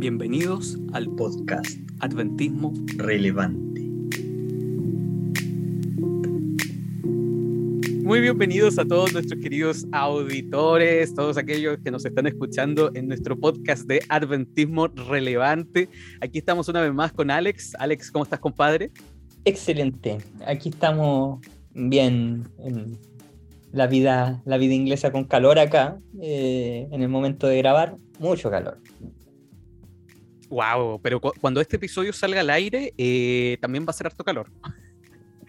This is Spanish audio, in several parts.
Bienvenidos al podcast Adventismo Relevante. Muy bienvenidos a todos nuestros queridos auditores, todos aquellos que nos están escuchando en nuestro podcast de Adventismo Relevante. Aquí estamos una vez más con Alex. Alex, ¿cómo estás, compadre? Excelente. Aquí estamos bien en la vida, la vida inglesa con calor acá. Eh, en el momento de grabar, mucho calor. Wow, pero cuando este episodio salga al aire, eh, también va a ser harto calor.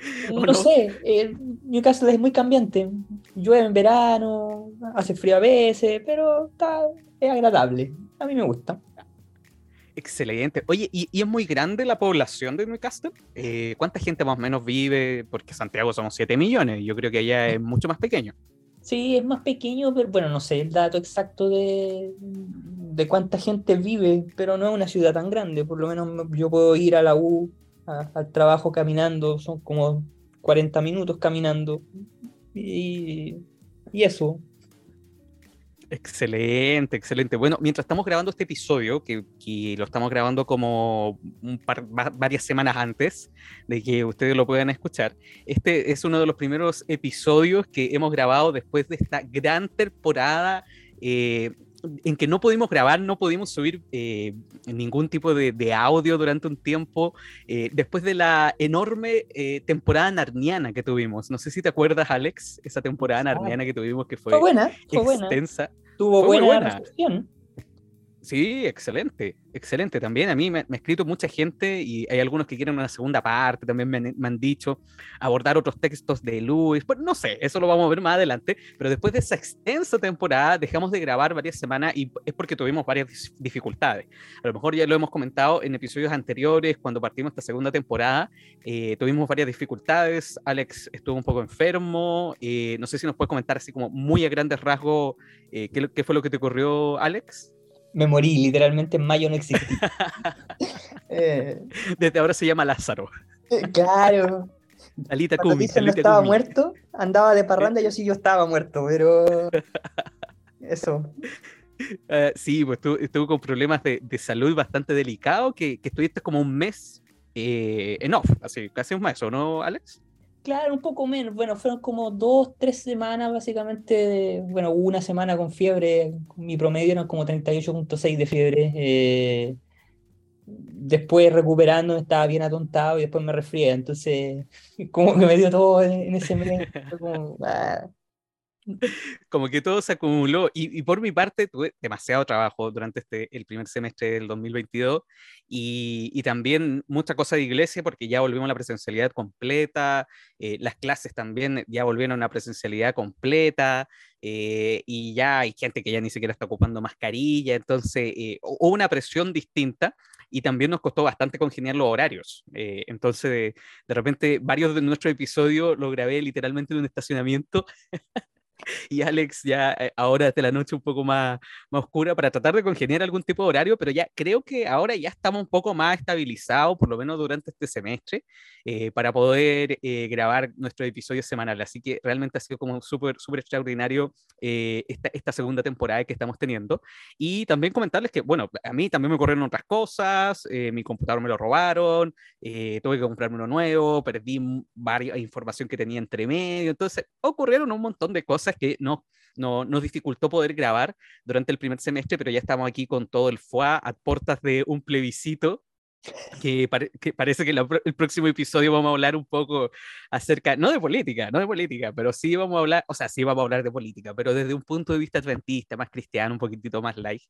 No, sé, eh, Newcastle es muy cambiante. Llueve en verano, hace frío a veces, pero está, es agradable. A mí me gusta. Excelente. Oye, ¿y, es muy grande la población de Newcastle? Eh, ¿Cuánta gente más o menos vive? Porque Santiago somos 7 millones, yo creo que allá es mucho más pequeño. Sí, es más pequeño, pero bueno, no sé el dato exacto de, de cuánta gente vive, pero no es una ciudad tan grande. Por lo menos yo puedo ir a la U, al trabajo caminando, son como 40 minutos caminando. Y, y eso, Excelente, excelente. Bueno, mientras estamos grabando este episodio, que, lo estamos grabando como un par, varias semanas antes de que ustedes lo puedan escuchar, este es uno de los primeros episodios que hemos grabado después de esta gran temporada eh, en que no pudimos grabar, no pudimos subir eh, ningún tipo de, audio durante un tiempo, eh, después de la enorme eh, temporada narniana que tuvimos. No sé si te acuerdas, Alex, esa temporada narniana que tuvimos que fue, buena, fue extensa. Buena. Tuvo buena, buena. Sí, excelente, excelente. También a mí me, ha escrito mucha gente y hay algunos que quieren una segunda parte, también me, han dicho abordar otros textos de Luis. Pues no sé, eso lo vamos a ver más adelante, pero después de esa extensa temporada dejamos de grabar varias semanas y es porque tuvimos varias dificultades. A lo mejor ya lo hemos comentado en episodios anteriores, cuando partimos esta segunda temporada, eh, tuvimos varias dificultades. Alex estuvo un poco enfermo, eh, no sé si nos puedes comentar así como muy a grandes rasgos eh, ¿qué, qué fue lo que te ocurrió, Alex me morí, literalmente en mayo no existí. Eh, Desde ahora se llama Lázaro. Eh, claro. Alita Cuando no estaba muerto, andaba de parranda, yo sí yo estaba muerto, pero eso. Uh, sí, pues estuvo, con problemas de, de, salud bastante delicados, que, que estuviste como un mes eh, en off, así, casi un mes, ¿o no, Alex? Claro, un poco menos. Bueno, fueron como dos, tres semanas básicamente. bueno, una semana con fiebre. Mi promedio era como 38.6 de fiebre. Eh, después recuperando estaba bien atontado y después me resfrié. Entonces, como que me dio todo en, ese mes. Como, ah, como que todo se acumuló. Y, por mi parte, tuve demasiado trabajo durante este, el primer semestre del 2022 y, y también mucha cosa de iglesia porque ya volvimos a la presencialidad completa, eh, las clases también ya volvieron a una presencialidad completa eh, y ya hay gente que ya ni siquiera está ocupando mascarilla, entonces eh, hubo una presión distinta y también nos costó bastante congeniar los horarios. entonces, de, de, repente, varios de nuestros episodios los grabé literalmente en un estacionamiento y Alex ya eh, ahora de la noche un poco más, más oscura para tratar de congeniar algún tipo de horario, pero ya creo que ahora ya estamos un poco más estabilizados, por lo menos durante este semestre, eh, para poder eh, grabar nuestro episodio semanal. Así que realmente ha sido como súper, súper extraordinario esta, esta segunda temporada que estamos teniendo. Y también comentarles que, bueno, a mí también me ocurrieron otras cosas, mi computador me lo robaron, tuve que comprarme uno nuevo, perdí varias información que tenía entre medio, entonces ocurrieron un montón de cosas que no, no, nos dificultó poder grabar durante el primer semestre, pero ya estamos aquí con todo el FUA a puertas de un plebiscito. Que, parece que el próximo episodio vamos a hablar un poco acerca, no de política, no de política, pero sí vamos a hablar, o sea, sí vamos a hablar de política, pero desde un punto de vista adventista, más cristiano, un poquitito más light.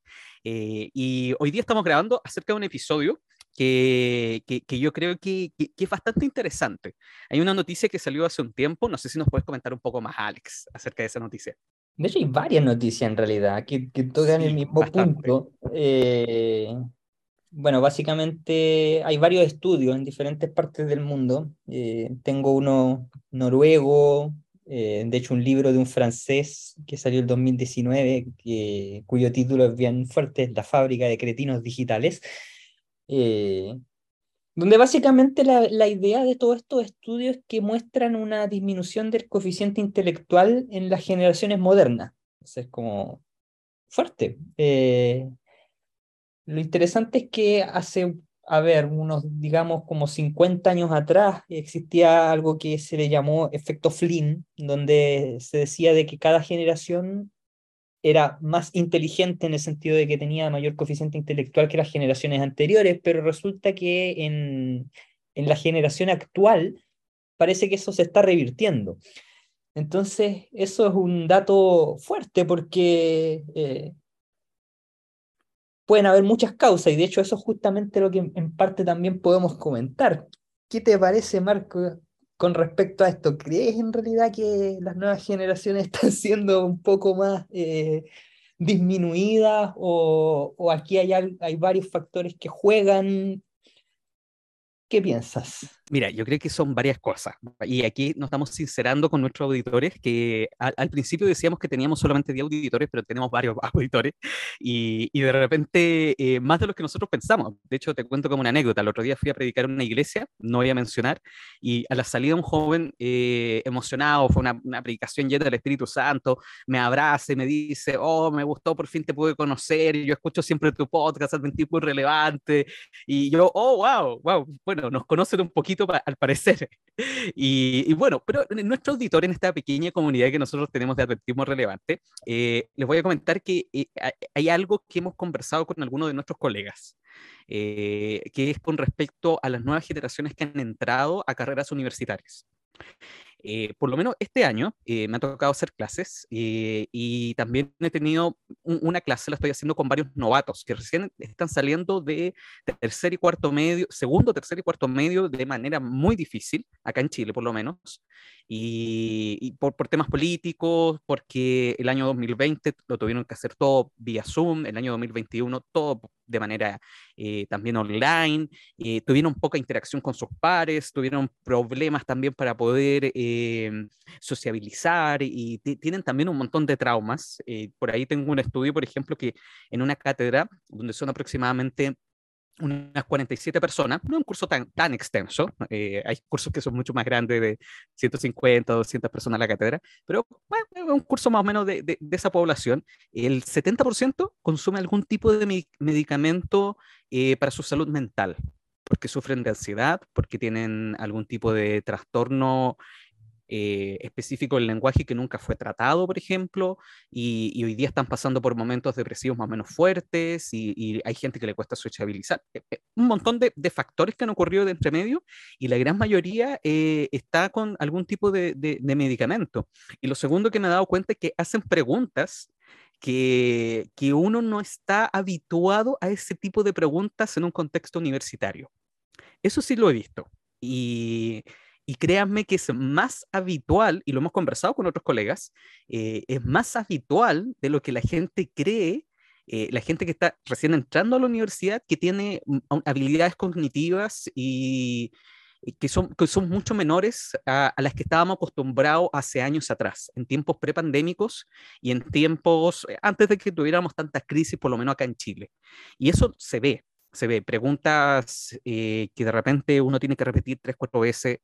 Eh, y hoy día estamos grabando acerca de un episodio que, que, yo creo que, que, es bastante interesante. Hay una noticia que salió hace un tiempo, no sé si nos puedes comentar un poco más, Alex, acerca de esa noticia. De hecho, hay varias noticias en realidad que, tocan el mismo punto. Eh, bueno, básicamente hay varios estudios en diferentes partes del mundo. Eh, tengo uno noruego, eh, de hecho un libro de un francés que salió en 2019, que, cuyo título es bien fuerte, La fábrica de cretinos digitales. Eh, donde básicamente la, la, idea de todos estos estudios es que muestran una disminución del coeficiente intelectual en las generaciones modernas. es como fuerte. Eh, lo interesante es que hace, a ver, unos, digamos, como 50 años atrás existía algo que se le llamó efecto Flynn, donde se decía de que cada generación era más inteligente en el sentido de que tenía mayor coeficiente intelectual que las generaciones anteriores, pero resulta que en, en la generación actual parece que eso se está revirtiendo. Entonces, eso es un dato fuerte porque eh, pueden haber muchas causas y de hecho eso es justamente lo que en parte también podemos comentar. ¿Qué te parece, Marco, con respecto a esto, ¿crees en realidad que las nuevas generaciones están siendo un poco más eh, disminuidas o, o, aquí hay, hay varios factores que juegan? ¿Qué piensas? Mira, yo creo que son varias cosas. Y aquí nos estamos sincerando con nuestros auditores, que al, principio decíamos que teníamos solamente 10 auditores, pero tenemos varios auditores. Y, y de repente, eh, más de los que nosotros pensamos. De hecho, te cuento como una anécdota. El otro día fui a predicar en una iglesia, no voy a mencionar, y a la salida un joven eh, emocionado, fue una, una, predicación llena del Espíritu Santo, me abraza y me dice, oh, me gustó, por fin te pude conocer, yo escucho siempre tu podcast, tipo irrelevante. Y yo, oh, wow, wow, bueno, nos conocen un poquito al parecer. Y, bueno, pero nuestro auditor en esta pequeña comunidad que nosotros tenemos de atletismo relevante, eh, les voy a comentar que eh, hay algo que hemos conversado con algunos de nuestros colegas. Eh, que es con respecto a las nuevas generaciones que han entrado a carreras universitarias. Eh, por lo menos este año eh, me ha tocado hacer clases eh, y también he tenido una clase, la estoy haciendo con varios novatos que recién están saliendo de tercer y cuarto medio, segundo, tercer y cuarto medio de manera muy difícil, acá en Chile por lo menos, y, por, por, temas políticos, porque el año 2020 lo tuvieron que hacer todo vía Zoom, el año 2021 todo de manera eh, también online, eh, tuvieron poca interacción con sus pares, tuvieron problemas también para poder eh, sociabilizar y tienen también un montón de traumas. por ahí tengo un estudio, por ejemplo, que en una cátedra, donde son aproximadamente unas 47 personas, no es un curso tan, tan extenso, eh, hay cursos que son mucho más grandes de 150, 200 personas la cátedra, pero bueno, es un curso más o menos de, de, esa población. El 70% consume algún tipo de medicamento eh, para su salud mental, porque sufren de ansiedad, porque tienen algún tipo de trastorno eh, específico del lenguaje que nunca fue tratado, por ejemplo, y, hoy día están pasando por momentos depresivos más o menos fuertes y, hay gente que le cuesta sociabilizar. Eh, eh, un montón de, factores que han ocurrido de entre medio y la gran mayoría está con algún tipo de, de medicamento. Y lo segundo que me he dado cuenta es que hacen preguntas que, que, uno no está habituado a ese tipo de preguntas en un contexto universitario. Eso sí lo he visto. Y, y créanme que es más habitual, y lo hemos conversado con otros colegas, eh, es más habitual de lo que la gente cree, eh, la gente que está recién entrando a la universidad, que tiene mm, habilidades cognitivas y, que son, que son mucho menores a, a, las que estábamos acostumbrados hace años atrás, en tiempos prepandémicos y en tiempos eh, antes de que tuviéramos tantas crisis, por lo menos acá en Chile. Y eso se ve, se ve. Preguntas que de repente uno tiene que repetir tres, cuatro veces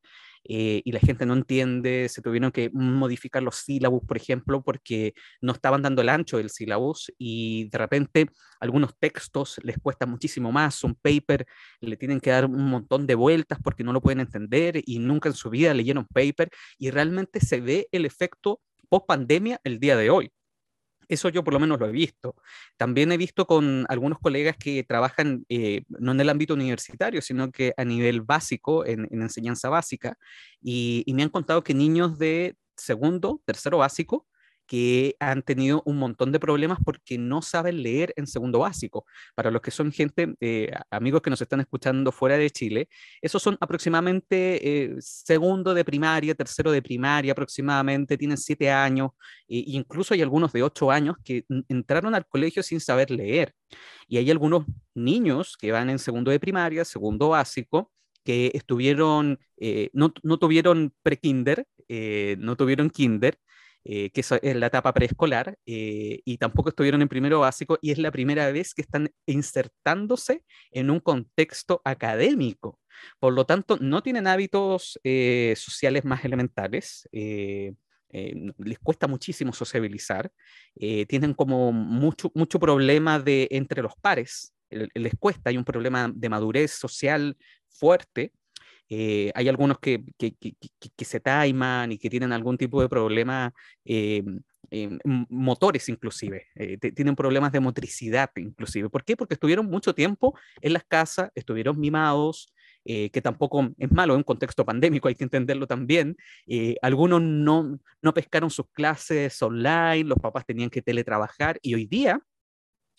eh, y la gente no entiende, se tuvieron que modificar los sílabos, por ejemplo, porque no estaban dando el ancho del sílabus y de repente algunos textos les cuesta muchísimo más, un paper le tienen que dar un montón de vueltas porque no lo pueden entender y nunca en su vida leyeron paper y realmente se ve el efecto post pandemia el día de hoy. Eso yo por lo menos lo he visto. También he visto con algunos colegas que trabajan eh, no en el ámbito universitario, sino que a nivel básico, en, enseñanza básica, y, me han contado que niños de segundo, tercero básico, que han tenido un montón de problemas porque no saben leer en segundo básico. Para los que son gente, eh, amigos que nos están escuchando fuera de Chile, esos son aproximadamente eh, segundo de primaria, tercero de primaria aproximadamente, tienen siete años, e incluso hay algunos de ocho años que entraron al colegio sin saber leer. Y hay algunos niños que van en segundo de primaria, segundo básico, que estuvieron, eh, no, no, tuvieron pre-kinder, no tuvieron kinder, que es la etapa preescolar, y tampoco estuvieron en primero básico, y es la primera vez que están insertándose en un contexto académico. Por lo tanto, no tienen hábitos sociales más elementales. les cuesta muchísimo sociabilizar, tienen como mucho, mucho problema de entre los pares, les cuesta, hay un problema de madurez social fuerte. Eh, hay algunos que, se taiman y que tienen algún tipo de problema eh, motores inclusive, eh, tienen problemas de motricidad inclusive. ¿Por qué? Porque estuvieron mucho tiempo en las casas, estuvieron mimados, que tampoco es malo en un contexto pandémico, hay que entenderlo también. algunos no, no pescaron sus clases online, los papás tenían que teletrabajar y hoy día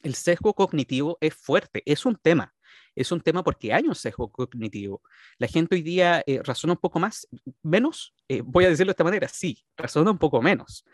el sesgo cognitivo es fuerte, es un tema. Es un tema porque hay un sesgo cognitivo. La gente hoy día eh, razona un poco más, menos, eh, voy a decirlo de esta manera, sí, razona un poco menos.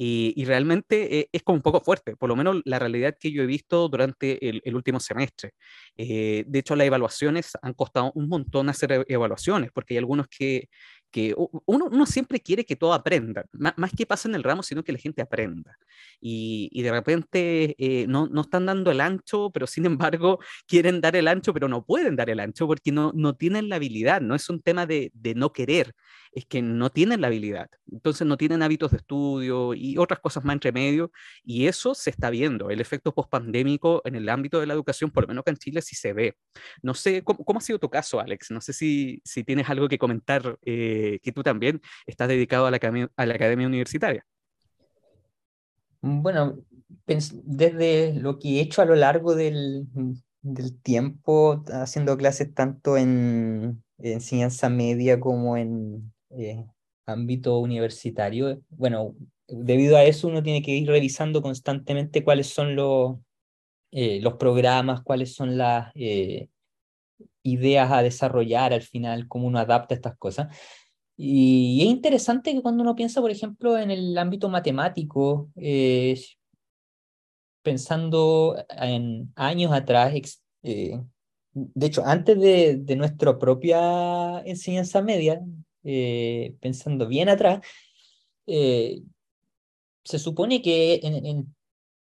Y, realmente eh, es como un poco fuerte, por lo menos la realidad que yo he visto durante el, último semestre. de hecho, las evaluaciones han costado un montón hacer e, evaluaciones, porque hay algunos que, que uno, siempre quiere que todo aprenda, más, que pase en el ramo, sino que la gente aprenda. Y, de repente eh, no, no, están dando el ancho, pero sin embargo quieren dar el ancho, pero no pueden dar el ancho porque no, no tienen la habilidad, no es un tema de, de no querer, es que no tienen la habilidad. Entonces no tienen hábitos de estudio y otras cosas más entre medio, y eso se está viendo. El efecto pospandémico en el ámbito de la educación, por lo menos acá en Chile, sí se ve. No sé, ¿cómo, cómo ha sido tu caso, Alex? No sé si, si tienes algo que comentar. Eh, que tú también estás dedicado a la, a la academia universitaria. Bueno, desde lo que he hecho a lo largo del, del tiempo, haciendo clases tanto en, enseñanza media como en eh, ámbito universitario, bueno, debido a eso uno tiene que ir revisando constantemente cuáles son los, eh, los programas, cuáles son las eh, ideas a desarrollar al final, cómo uno adapta estas cosas. Y es interesante que cuando uno piensa, por ejemplo, en el ámbito matemático, eh, pensando en años atrás, eh, de hecho, antes de, de, nuestra propia enseñanza media, eh, pensando bien atrás, se supone que en, en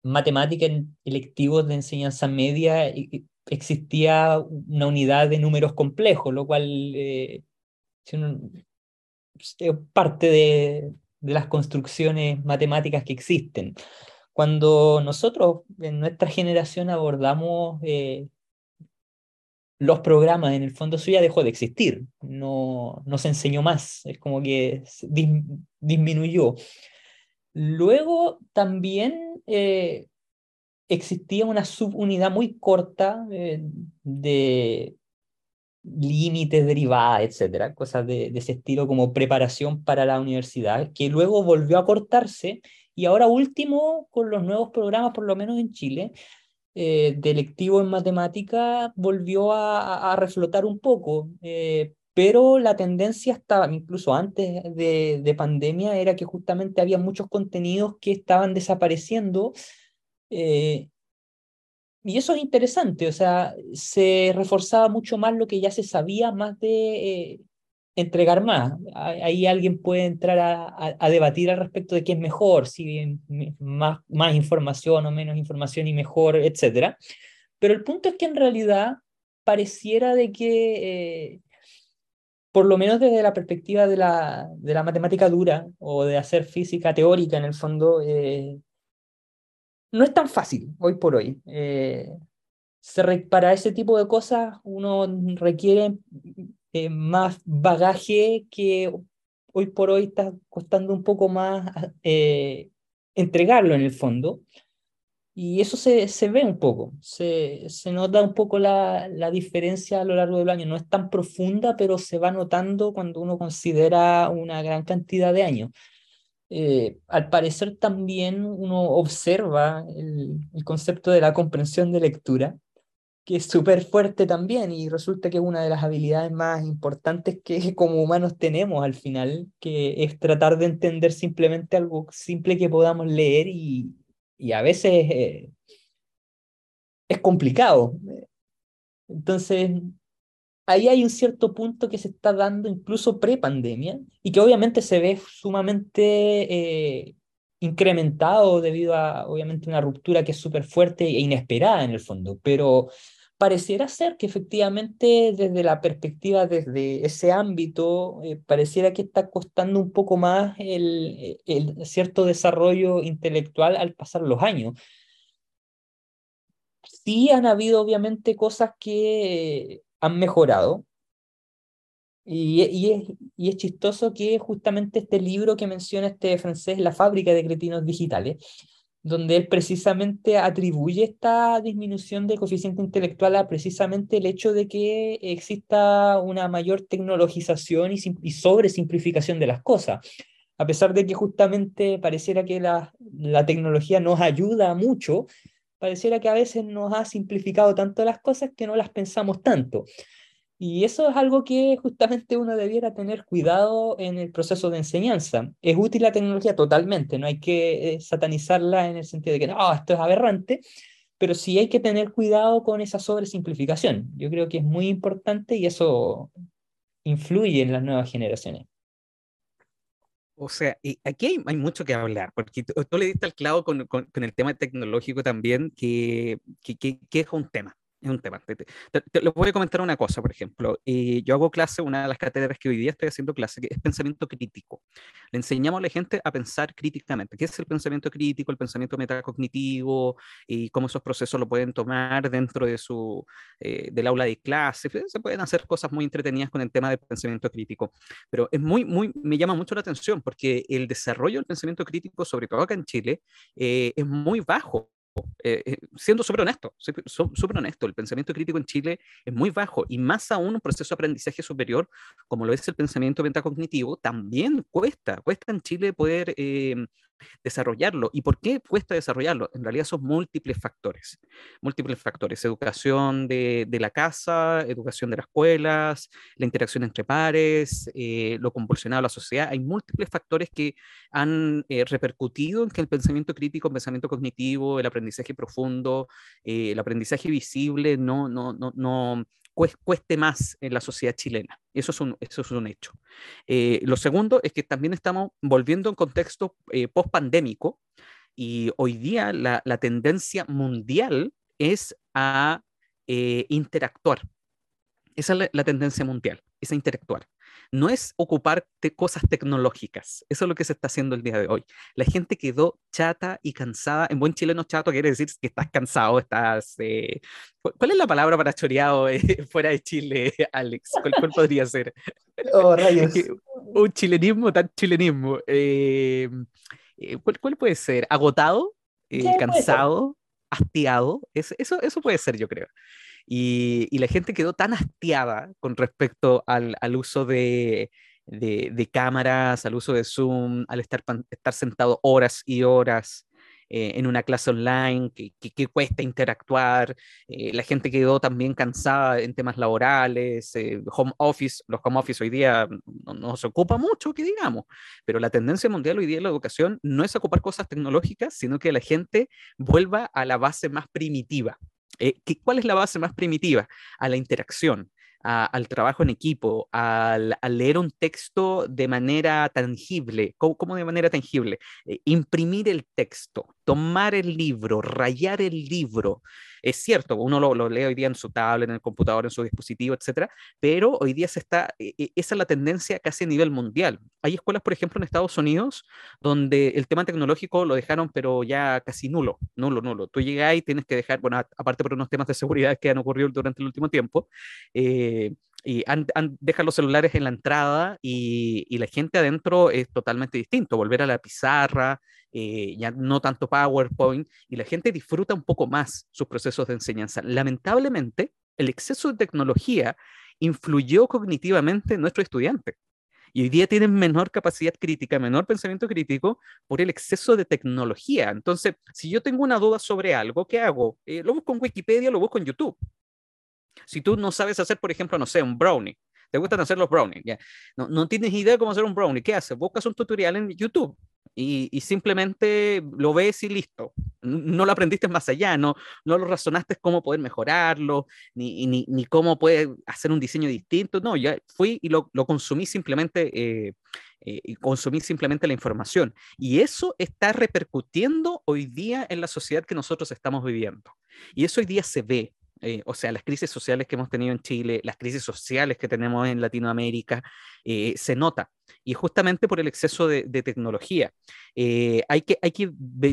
matemática, en electivos de enseñanza media, existía una unidad de números complejos, lo cual, eh, parte de, las construcciones matemáticas que existen. Cuando nosotros en nuestra generación abordamos eh, los programas, en el fondo eso ya dejó de existir, no, no se enseñó más, es como que disminuyó. Luego también eh, existía una subunidad muy corta de límites, derivadas, etcétera, cosas de, ese estilo como preparación para la universidad, que luego volvió a cortarse y ahora último, con los nuevos programas, por lo menos en Chile, eh, de lectivo en matemática, volvió a, reflotar un poco, eh, pero la tendencia estaba, incluso antes de, de, pandemia, era que justamente había muchos contenidos que estaban desapareciendo. Eh, y eso es interesante, o sea, se reforzaba mucho más lo que ya se sabía, más de eh, entregar más. Ahí alguien puede entrar a, a, debatir al respecto de qué es mejor, si más, más información o menos información y mejor, etc. Pero el punto es que en realidad pareciera de que, eh, por lo menos desde la perspectiva de la, de la matemática dura o de hacer física teórica en el fondo, eh, no es tan fácil hoy por hoy. Eh, para ese tipo de cosas uno requiere eh, más bagaje que hoy por hoy está costando un poco más eh, entregarlo en el fondo. Y eso se, se ve un poco, se, se nota un poco la, la, diferencia a lo largo del año. No es tan profunda, pero se va notando cuando uno considera una gran cantidad de años. Eh, al parecer también uno observa el, concepto de la comprensión de lectura, que es súper fuerte también y resulta que es una de las habilidades más importantes que como humanos tenemos al final, que es tratar de entender simplemente algo simple que podamos leer y, y a veces eh, es complicado. Entonces, ahí hay un cierto punto que se está dando incluso pre-pandemia y que obviamente se ve sumamente eh, incrementado debido a, obviamente, una ruptura que es súper fuerte e inesperada en el fondo, pero pareciera ser que efectivamente desde la perspectiva, desde ese ámbito, eh, pareciera que está costando un poco más el, el, cierto desarrollo intelectual al pasar los años. Sí han habido obviamente cosas que han mejorado, y, y, es, y, es, chistoso que justamente este libro que menciona este francés, La fábrica de cretinos digitales, donde él precisamente atribuye esta disminución de coeficiente intelectual a precisamente el hecho de que exista una mayor tecnologización y, y sobresimplificación de las cosas. A pesar de que justamente pareciera que la, la tecnología nos ayuda mucho, pareciera que a veces nos ha simplificado tanto las cosas que no las pensamos tanto. Y eso es algo que justamente uno debiera tener cuidado en el proceso de enseñanza. Es útil la tecnología totalmente, no hay que eh, satanizarla en el sentido de que no, esto es aberrante, pero sí hay que tener cuidado con esa sobresimplificación. Yo creo que es muy importante y eso influye en las nuevas generaciones. O sea, aquí hay, mucho que hablar, porque tú, le diste al clavo con, el tema tecnológico también, que, es un tema es un tema. Te, te, les voy a comentar una cosa, por ejemplo. Eh, yo hago clase, una de las cátedras que hoy día estoy haciendo clase, que es pensamiento crítico. Le enseñamos a la gente a pensar críticamente. ¿Qué es el pensamiento crítico, el pensamiento metacognitivo y cómo esos procesos lo pueden tomar dentro de su, eh, del aula de clase? Se pueden hacer cosas muy entretenidas con el tema del pensamiento crítico. Pero es muy, muy, me llama mucho la atención porque el desarrollo del pensamiento crítico, sobre todo acá en Chile, eh, es muy bajo eh, eh, siendo súper honesto, súper honesto, el pensamiento crítico en Chile es muy bajo y más aún un proceso de aprendizaje superior, como lo es el pensamiento metacognitivo, también cuesta, cuesta en Chile poder eh, desarrollarlo. ¿Y por qué cuesta desarrollarlo? En realidad son múltiples factores. Múltiples factores. Educación de, de la casa, educación de las escuelas, la interacción entre pares, eh, lo convulsionado a la sociedad. Hay múltiples factores que han eh, repercutido en que el pensamiento crítico, el pensamiento cognitivo, el aprendizaje profundo, eh, el aprendizaje visible no, no, no, no cueste más en la sociedad chilena. Eso es un, eso es un hecho. Eh, lo segundo es que también estamos volviendo un contexto eh, post-pandémico y hoy día la, la, tendencia mundial es a eh, interactuar. Esa es la, tendencia mundial, es a interactuar no es ocupar cosas tecnológicas. Eso es lo que se está haciendo el día de hoy. La gente quedó chata y cansada. En buen chileno, chato quiere decir que estás cansado, estás... Eh, ¿Cuál es la palabra para choreado eh, fuera de Chile, Alex? ¿Cuál, podría ser? Oh, rayos. Un chilenismo tan chilenismo. Eh, ¿cuál, puede ser? ¿Agotado? ¿Cansado? ¿Hastiado? Eso, eso, eso puede ser, yo creo. Y, la gente quedó tan hastiada con respecto al, uso de, cámaras, al uso de Zoom, al estar, sentado horas y horas eh, en una clase online, que, cuesta interactuar. Eh, la gente quedó también cansada en temas laborales, eh, home office, los home office hoy día no, no, se ocupa mucho, que digamos, pero la tendencia mundial hoy día en la educación no es ocupar cosas tecnológicas, sino que la gente vuelva a la base más primitiva. Eh, ¿Cuál es la base más primitiva? A la interacción, al trabajo en equipo, al, leer un texto de manera tangible. ¿Cómo, de manera tangible? Eh, imprimir el texto, tomar el libro, rayar el libro. Es cierto, uno lo, lee hoy día en su tablet, en el computador, en su dispositivo, etcétera, pero hoy día se está, e, e, esa es la tendencia casi a nivel mundial. Hay escuelas, por ejemplo, en Estados Unidos, donde el tema tecnológico lo dejaron, pero ya casi nulo, nulo, nulo. Tú llegas y tienes que dejar, bueno, aparte por unos temas de seguridad que han ocurrido durante el último tiempo, eh, y han, dejan los celulares en la entrada y, la gente adentro es totalmente distinto, volver a la pizarra, eh, ya no tanto PowerPoint, y la gente disfruta un poco más sus procesos de enseñanza. Lamentablemente, el exceso de tecnología influyó cognitivamente en nuestros estudiantes. Y hoy día tienen menor capacidad crítica, menor pensamiento crítico por el exceso de tecnología. Entonces, si yo tengo una duda sobre algo, ¿qué hago? Eh, lo busco en Wikipedia, lo busco en YouTube. Si tú no sabes hacer, por ejemplo, no sé, un brownie, te gustan hacer los brownies, No, no tienes idea de cómo hacer un brownie, ¿qué haces? Buscas un tutorial en YouTube y, simplemente lo ves y listo. no lo aprendiste más allá, no, no lo razonaste cómo poder mejorarlo, ni, ni, ni cómo puede hacer un diseño distinto, no, ya fui y lo, lo consumí simplemente. Eh, eh, y consumir simplemente la información. Y eso está repercutiendo hoy día en la sociedad que nosotros estamos viviendo. Y eso hoy día se ve. Eh, o sea, las crisis sociales que hemos tenido en Chile, las crisis sociales que tenemos en Latinoamérica, eh, se nota. Y justamente por el exceso de, tecnología. hay que, hay que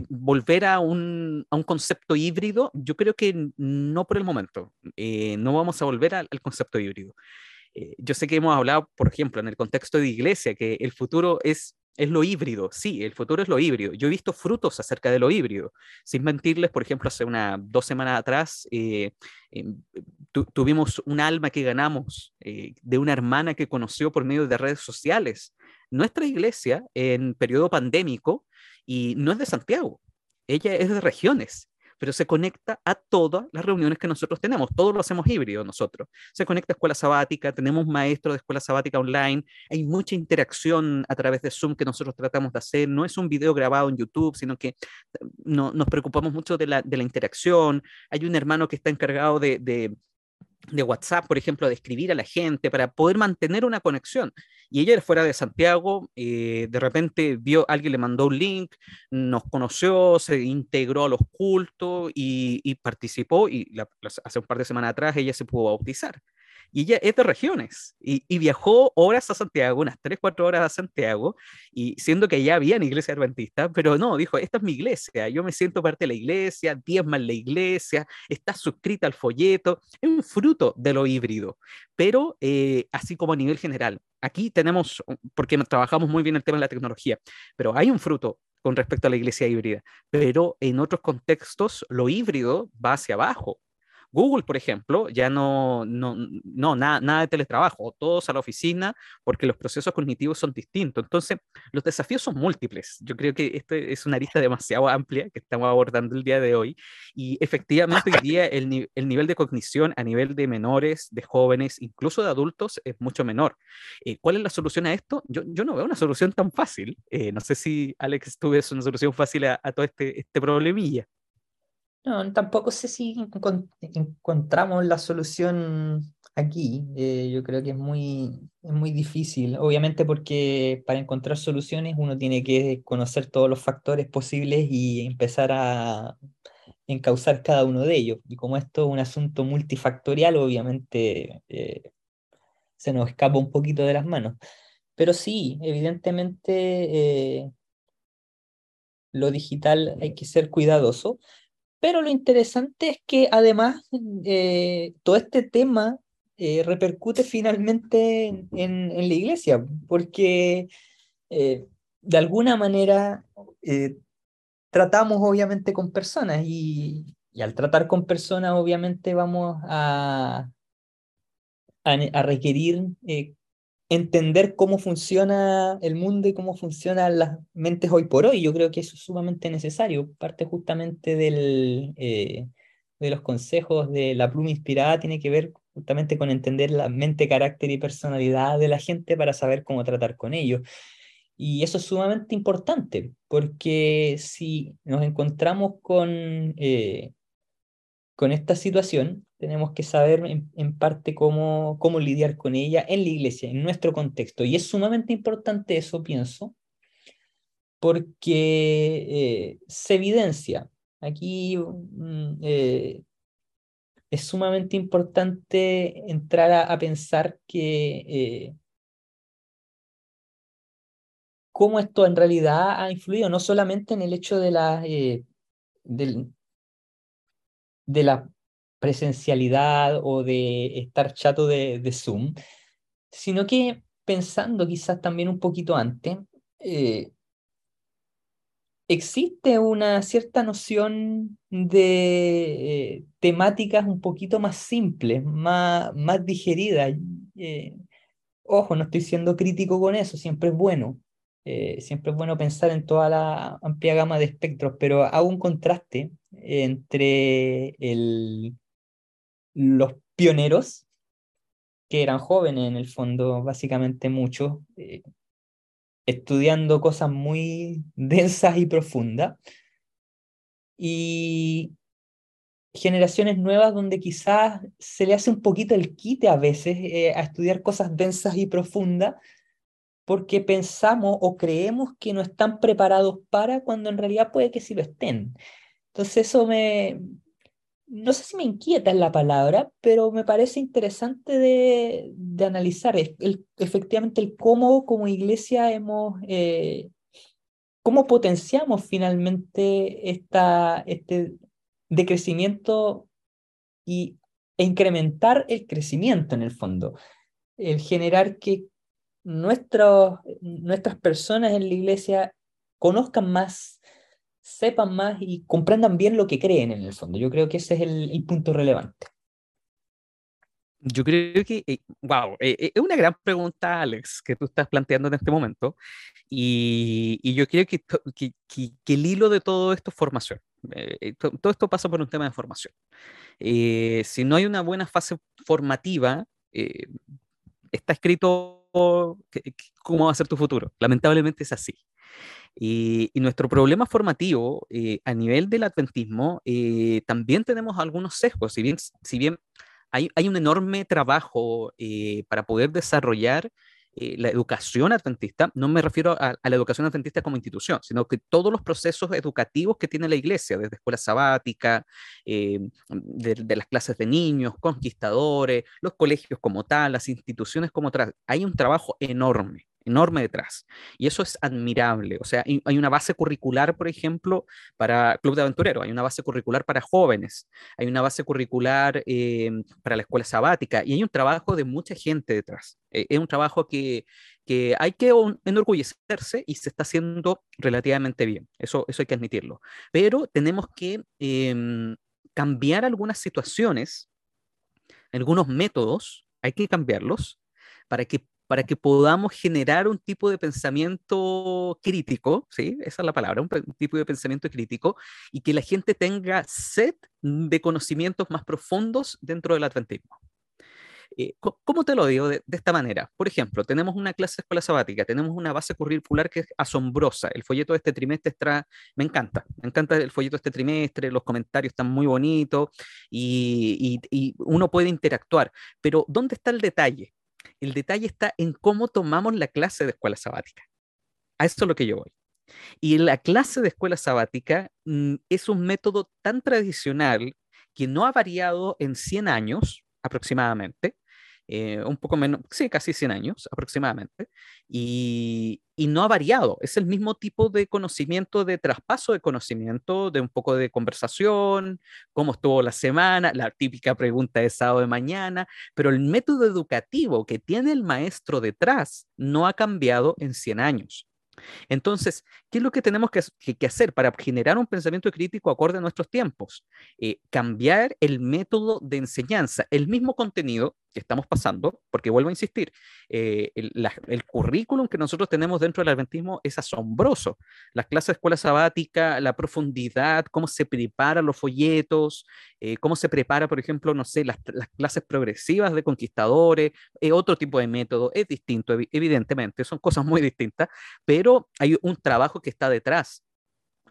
volver a un, a un, concepto híbrido. Yo creo que no por el momento. no vamos a volver al concepto híbrido. Eh, yo sé que hemos hablado, por ejemplo, en el contexto de iglesia, que el futuro es, es lo híbrido. Sí, el futuro es lo híbrido. Yo he visto frutos acerca de lo híbrido. Sin mentirles, por ejemplo, hace unas dos semanas atrás eh, em, tuvimos un alma que ganamos eh, de una hermana que conoció por medio de redes sociales. Nuestra iglesia en periodo pandémico y no es de Santiago, ella es de regiones pero se conecta a todas las reuniones que nosotros tenemos. Todos lo hacemos híbrido nosotros. Se conecta a escuela sabática, tenemos maestros de escuela sabática online, hay mucha interacción a través de Zoom que nosotros tratamos de hacer. No es un video grabado en YouTube, sino que eh, no, nos preocupamos mucho de la, de la interacción. Hay un hermano que está encargado de, de de WhatsApp, por ejemplo, de escribir a la gente para poder mantener una conexión. Y ella fuera de Santiago, eh, de repente vio, alguien le mandó un link, nos conoció, se integró a los cultos y, participó y hace un par de semanas atrás ella se pudo bautizar y ella es de regiones y, viajó horas a Santiago, unas 3, 4 horas a Santiago, y siendo que ya había en iglesia adventista, pero no, dijo, esta es mi iglesia, yo me siento parte de la iglesia, diezma en la iglesia, está suscrita al folleto, es un fruto de lo híbrido, pero eh, así como a nivel general. Aquí tenemos, porque trabajamos muy bien el tema de la tecnología, pero hay un fruto con respecto a la iglesia híbrida, pero en otros contextos lo híbrido va hacia abajo Google, por ejemplo, ya no, no, no nada, nada de teletrabajo, todos a la oficina porque los procesos cognitivos son distintos. Entonces, los desafíos son múltiples. Yo creo que esta es una lista demasiado amplia que estamos abordando el día de hoy y efectivamente hoy día el, el nivel de cognición a nivel de menores, de jóvenes, incluso de adultos es mucho menor. Eh, ¿Cuál es la solución a esto? Yo, yo no veo una solución tan fácil. Eh, no sé si, Alex, tú ves una solución fácil a, a todo este, este problemilla. No, tampoco sé si encontramos la solución aquí. Eh, yo creo que es muy, es muy difícil, obviamente porque para encontrar soluciones uno tiene que conocer todos los factores posibles y empezar a encauzar cada uno de ellos. Y como esto es un asunto multifactorial, obviamente eh, se nos escapa un poquito de las manos. Pero sí, evidentemente eh, lo digital hay que ser cuidadoso. Pero lo interesante es que además eh, todo este tema eh, repercute finalmente en, la iglesia, porque eh, de alguna manera tratamos obviamente con personas y, al tratar con personas obviamente vamos a, a, a requerir entender cómo funciona el mundo y cómo funcionan las mentes hoy por hoy. Yo creo que eso es sumamente necesario. Parte justamente del, eh, de los consejos de la pluma inspirada tiene que ver justamente con entender la mente, carácter y personalidad de la gente para saber cómo tratar con ellos. Y eso es sumamente importante, porque si nos encontramos con, eh, con esta situación, tenemos que saber en, parte cómo, cómo lidiar con ella en la iglesia, en nuestro contexto. Y es sumamente importante eso, pienso, porque eh, se evidencia. Aquí mm, eh, es sumamente importante entrar a, pensar que eh, cómo esto en realidad ha influido no solamente en el hecho de la, de la presencialidad o de estar chato de, Zoom, sino que pensando quizás también un poquito antes, eh, existe una cierta noción de eh, temáticas un poquito más simples, más, más digeridas. Eh, ojo, no estoy siendo crítico con eso, siempre es bueno. siempre es bueno pensar en toda la amplia gama de espectros, pero hago un contraste entre el, los pioneros, que eran jóvenes en el fondo, básicamente muchos, eh, estudiando cosas muy densas y profundas, y generaciones nuevas donde quizás se le hace un poquito el quite a veces eh, a estudiar cosas densas y profundas porque pensamos o creemos que no están preparados para cuando en realidad puede que sí lo estén. Entonces eso me, no sé si me inquieta en la palabra, pero me parece interesante de, de analizar efectivamente el cómo como iglesia hemos, eh, cómo potenciamos finalmente esta, este decrecimiento y, e incrementar el crecimiento en el fondo. El generar que nuestros, nuestras personas en la iglesia conozcan más, sepan más y comprendan bien lo que creen en el fondo. Yo creo que ese es el, punto relevante. Yo creo que, wow, eh, eh, es una gran pregunta, Alex, que tú estás planteando en este momento. Y, yo creo que, que, que, el hilo de todo esto es formación. Eh, todo esto pasa por un tema de formación. si no hay una buena fase formativa, está escrito cómo va a ser tu futuro. Lamentablemente es así. Y, nuestro problema formativo eh, a nivel del adventismo, eh, también tenemos algunos sesgos, si bien, si bien hay, hay un enorme trabajo eh, para poder desarrollar eh, la educación adventista, no me refiero a, la educación adventista como institución, sino que todos los procesos educativos que tiene la iglesia, desde escuela sabática, eh, de, las clases de niños, conquistadores, los colegios como tal, las instituciones como tal, hay un trabajo enorme enorme detrás. Y eso es admirable. O sea, hay una base curricular, por ejemplo, para Club de Aventureros, hay una base curricular para jóvenes, hay una base curricular eh, para la escuela sabática y hay un trabajo de mucha gente detrás. Eh, es un trabajo que, que hay que enorgullecerse y se está haciendo relativamente bien. Eso, eso hay que admitirlo. Pero tenemos que em, cambiar algunas situaciones, algunos métodos, hay que cambiarlos para que para que podamos generar un tipo de pensamiento crítico, ¿sí? Esa es la palabra, un, tipo de pensamiento crítico, y que la gente tenga sed de conocimientos más profundos dentro del adventismo. Eh, ¿Cómo te lo digo de, esta manera? Por ejemplo, tenemos una clase de escuela sabática, tenemos una base curricular que es asombrosa. El folleto de este trimestre está, me encanta, me encanta el folleto de este trimestre, los comentarios están muy bonitos y, y uno puede interactuar. Pero ¿dónde está el detalle? El detalle está en cómo tomamos la clase de escuela sabática. A esto es lo que yo voy. Y la clase de escuela sabática mm, es un método tan tradicional que no ha variado en 100 años aproximadamente, eh, un poco menos, sí, casi 100 años aproximadamente, y, y, no ha variado. Es el mismo tipo de conocimiento, de traspaso de conocimiento, de un poco de conversación, cómo estuvo la semana, la típica pregunta de sábado de mañana, pero el método educativo que tiene el maestro detrás no ha cambiado en 100 años. Entonces, ¿qué es lo que tenemos que, hacer para generar un pensamiento crítico acorde a nuestros tiempos? Eh, cambiar el método de enseñanza, el mismo contenido que estamos pasando, porque vuelvo a insistir, eh, el, currículum que nosotros tenemos dentro del adventismo es asombroso. Las clases de escuela sabática, la profundidad, cómo se preparan los folletos, eh, cómo se prepara, por ejemplo, no sé, las, clases progresivas de conquistadores, otro tipo de método, es distinto, evidentemente, son cosas muy distintas, pero hay un trabajo que está detrás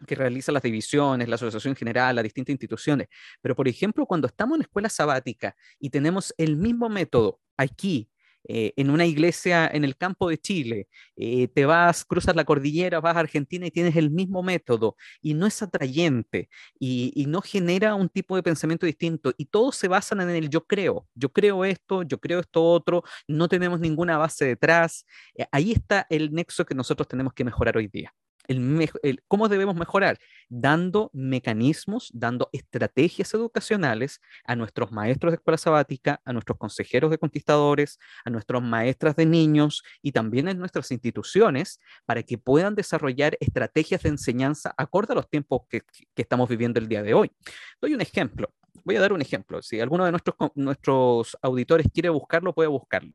que realiza las divisiones, la asociación general, las distintas instituciones. Pero, por ejemplo, cuando estamos en escuela sabática y tenemos el mismo método aquí, eh, en una iglesia en el campo de Chile, eh, te vas, cruzas la cordillera, vas a Argentina y tienes el mismo método y no es atrayente y, y, no genera un tipo de pensamiento distinto y todos se basan en el yo creo, yo creo esto, yo creo esto otro, no tenemos ninguna base detrás. Eh, ahí está el nexo que nosotros tenemos que mejorar hoy día el, cómo debemos mejorar, dando mecanismos, dando estrategias educacionales a nuestros maestros de escuela sabática, a nuestros consejeros de conquistadores, a nuestros maestras de niños y también en nuestras instituciones para que puedan desarrollar estrategias de enseñanza acorde a los tiempos que, que estamos viviendo el día de hoy. Doy un ejemplo voy a dar un ejemplo. Si alguno de nuestros, nuestros auditores quiere buscarlo, puede buscarlo.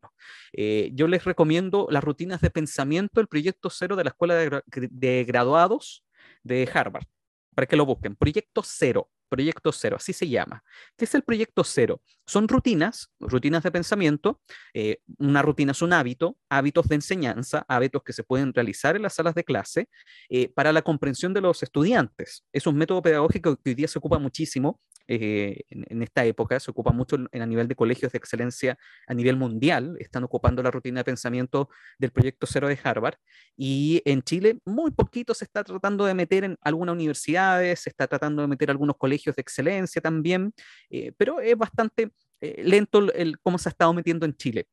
Eh, yo les recomiendo las rutinas de pensamiento del proyecto cero de la Escuela de, Graduados de Harvard, para que lo busquen. Proyecto cero. Proyecto Cero, así se llama. ¿Qué es el Proyecto Cero? Son rutinas, rutinas de pensamiento. Eh, una rutina es un hábito, hábitos de enseñanza, hábitos que se pueden realizar en las salas de clase eh, para la comprensión de los estudiantes. Es un método pedagógico que hoy día se ocupa muchísimo eh, en, esta época, se ocupa mucho en, a nivel de colegios de excelencia a nivel mundial, están ocupando la rutina de pensamiento del proyecto cero de Harvard, y en Chile muy poquito se está tratando de meter en algunas universidades, se está tratando de meter algunos colegios de excelencia también, eh, pero es bastante eh, lento el, cómo se ha estado metiendo en Chile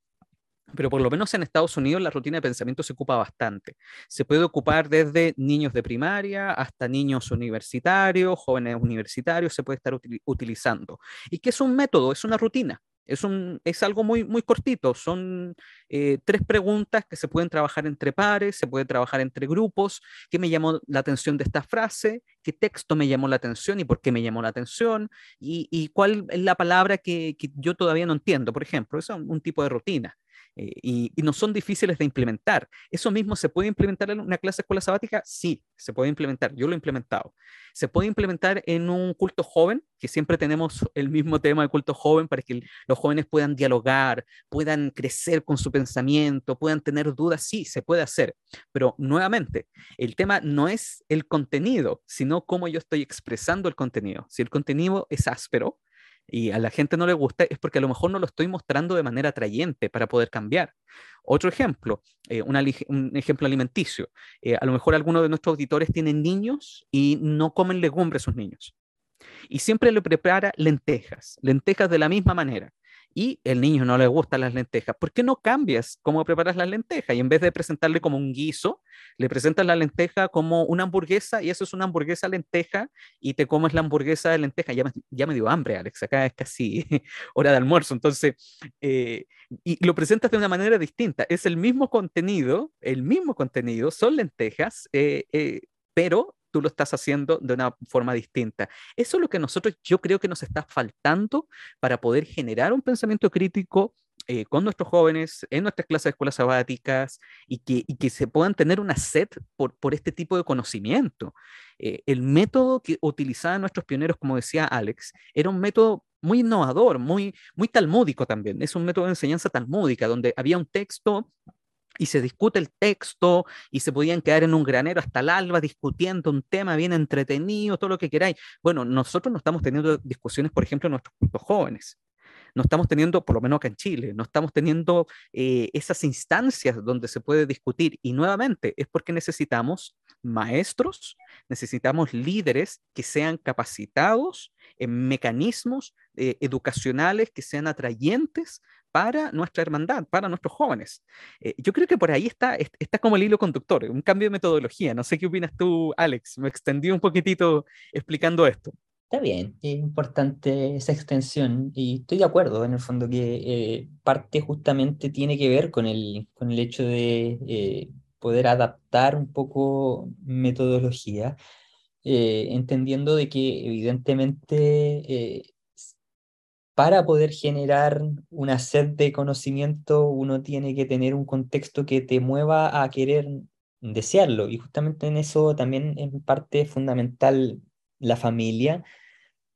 pero por lo menos en Estados Unidos la rutina de pensamiento se ocupa bastante. Se puede ocupar desde niños de primaria hasta niños universitarios, jóvenes universitarios, se puede estar utilizando. ¿Y qué es un método? Es una rutina. Es, un, es algo muy, muy cortito. Son eh, tres preguntas que se pueden trabajar entre pares, se puede trabajar entre grupos. ¿Qué me llamó la atención de esta frase? ¿Qué texto me llamó la atención y por qué me llamó la atención? ¿Y, y cuál es la palabra que, que, yo todavía no entiendo? Por ejemplo, eso es un tipo de rutina. Eh, y, no son difíciles de implementar. ¿Eso mismo se puede implementar en una clase de escuela sabática? Sí, se puede implementar. Yo lo he implementado. ¿Se puede implementar en un culto joven? Que siempre tenemos el mismo tema de culto joven para que los jóvenes puedan dialogar, puedan crecer con su pensamiento, puedan tener dudas. Sí, se puede hacer. Pero nuevamente, el tema no es el contenido, sino cómo yo estoy expresando el contenido. Si el contenido es áspero, y a la gente no le gusta, es porque a lo mejor no lo estoy mostrando de manera atrayente para poder cambiar. Otro ejemplo, eh, un ejemplo alimenticio. Eh, a lo mejor algunos de nuestros auditores tienen niños y no comen legumbres sus niños. Y siempre le prepara lentejas, lentejas de la misma manera y el niño no le gustan las lentejas, ¿por qué no cambias cómo preparas las lentejas? Y en vez de presentarle como un guiso, le presentas la lenteja como una hamburguesa y eso es una hamburguesa lenteja y te comes la hamburguesa de lenteja. Ya me, dio hambre, Alex, acá es casi hora de almuerzo. Entonces, eh, y lo presentas de una manera distinta. Es el mismo contenido, el mismo contenido, son lentejas, eh, eh, pero tú lo estás haciendo de una forma distinta. Eso es lo que nosotros, yo creo que nos está faltando para poder generar un pensamiento crítico eh, con nuestros jóvenes en nuestras clases de escuelas sabáticas y que, y que se puedan tener una sed por, por este tipo de conocimiento. Eh, el método que utilizaban nuestros pioneros, como decía Alex, era un método muy innovador, muy, muy talmúdico también. Es un método de enseñanza talmúdica, donde había un texto y se discute el texto y se podían quedar en un granero hasta el alba discutiendo un tema bien entretenido, todo lo que queráis. Bueno, nosotros no estamos teniendo discusiones, por ejemplo, en nuestros jóvenes. No estamos teniendo, por lo menos acá en Chile, no estamos teniendo eh, esas instancias donde se puede discutir. Y nuevamente es porque necesitamos maestros, necesitamos líderes que sean capacitados en mecanismos eh, educacionales que sean atrayentes para nuestra hermandad, para nuestros jóvenes. Eh, yo creo que por ahí está, está como el hilo conductor, un cambio de metodología. No sé qué opinas tú, Alex. Me extendí un poquitito explicando esto. Está bien, es importante esa extensión y estoy de acuerdo en el fondo que eh, parte justamente tiene que ver con el, con el hecho de eh, poder adaptar un poco metodología, entendiendo de que evidentemente para poder generar una sed de conocimiento, uno tiene que tener un contexto que te mueva a querer desearlo. Y justamente en eso también es parte fundamental la familia,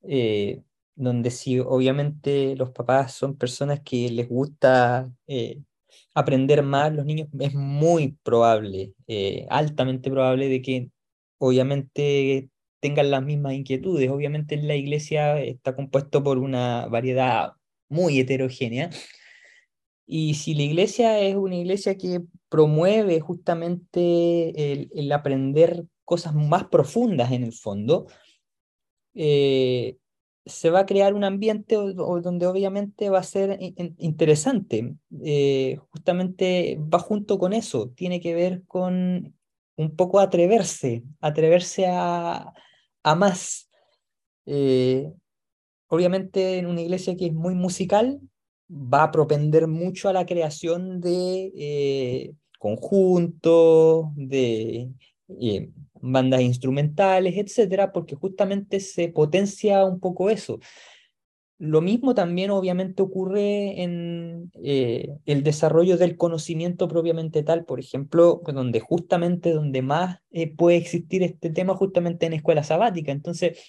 eh, donde si obviamente los papás son personas que les gusta eh, aprender más, los niños es muy probable, eh, altamente probable de que obviamente tengan las mismas inquietudes. Obviamente la iglesia está compuesto por una variedad muy heterogénea. Y si la iglesia es una iglesia que promueve justamente el, aprender cosas más profundas en el fondo, eh, se va a crear un ambiente donde obviamente va a ser interesante. Eh, justamente va junto con eso, tiene que ver con un poco atreverse, atreverse a, a más. Eh, obviamente en una iglesia que es muy musical, va a propender mucho a la creación de eh, conjuntos, de eh, bandas instrumentales, etcétera, porque justamente se potencia un poco eso. Lo mismo también obviamente ocurre en eh, el desarrollo del conocimiento propiamente tal, por ejemplo, donde justamente donde más eh, puede existir este tema justamente en escuela sabática. Entonces,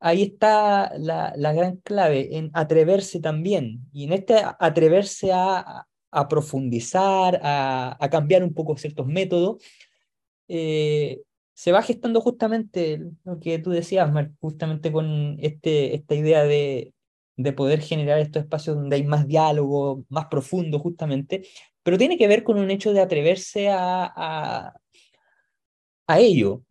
ahí está la, la, gran clave, en atreverse también. Y en este atreverse a, a profundizar, a, a, cambiar un poco ciertos métodos, eh, se va gestando justamente lo que tú decías, Mark, justamente con este, esta idea de, de poder generar estos espacios donde hay más diálogo, más profundo justamente, pero tiene que ver con un hecho de atreverse a, a, ello.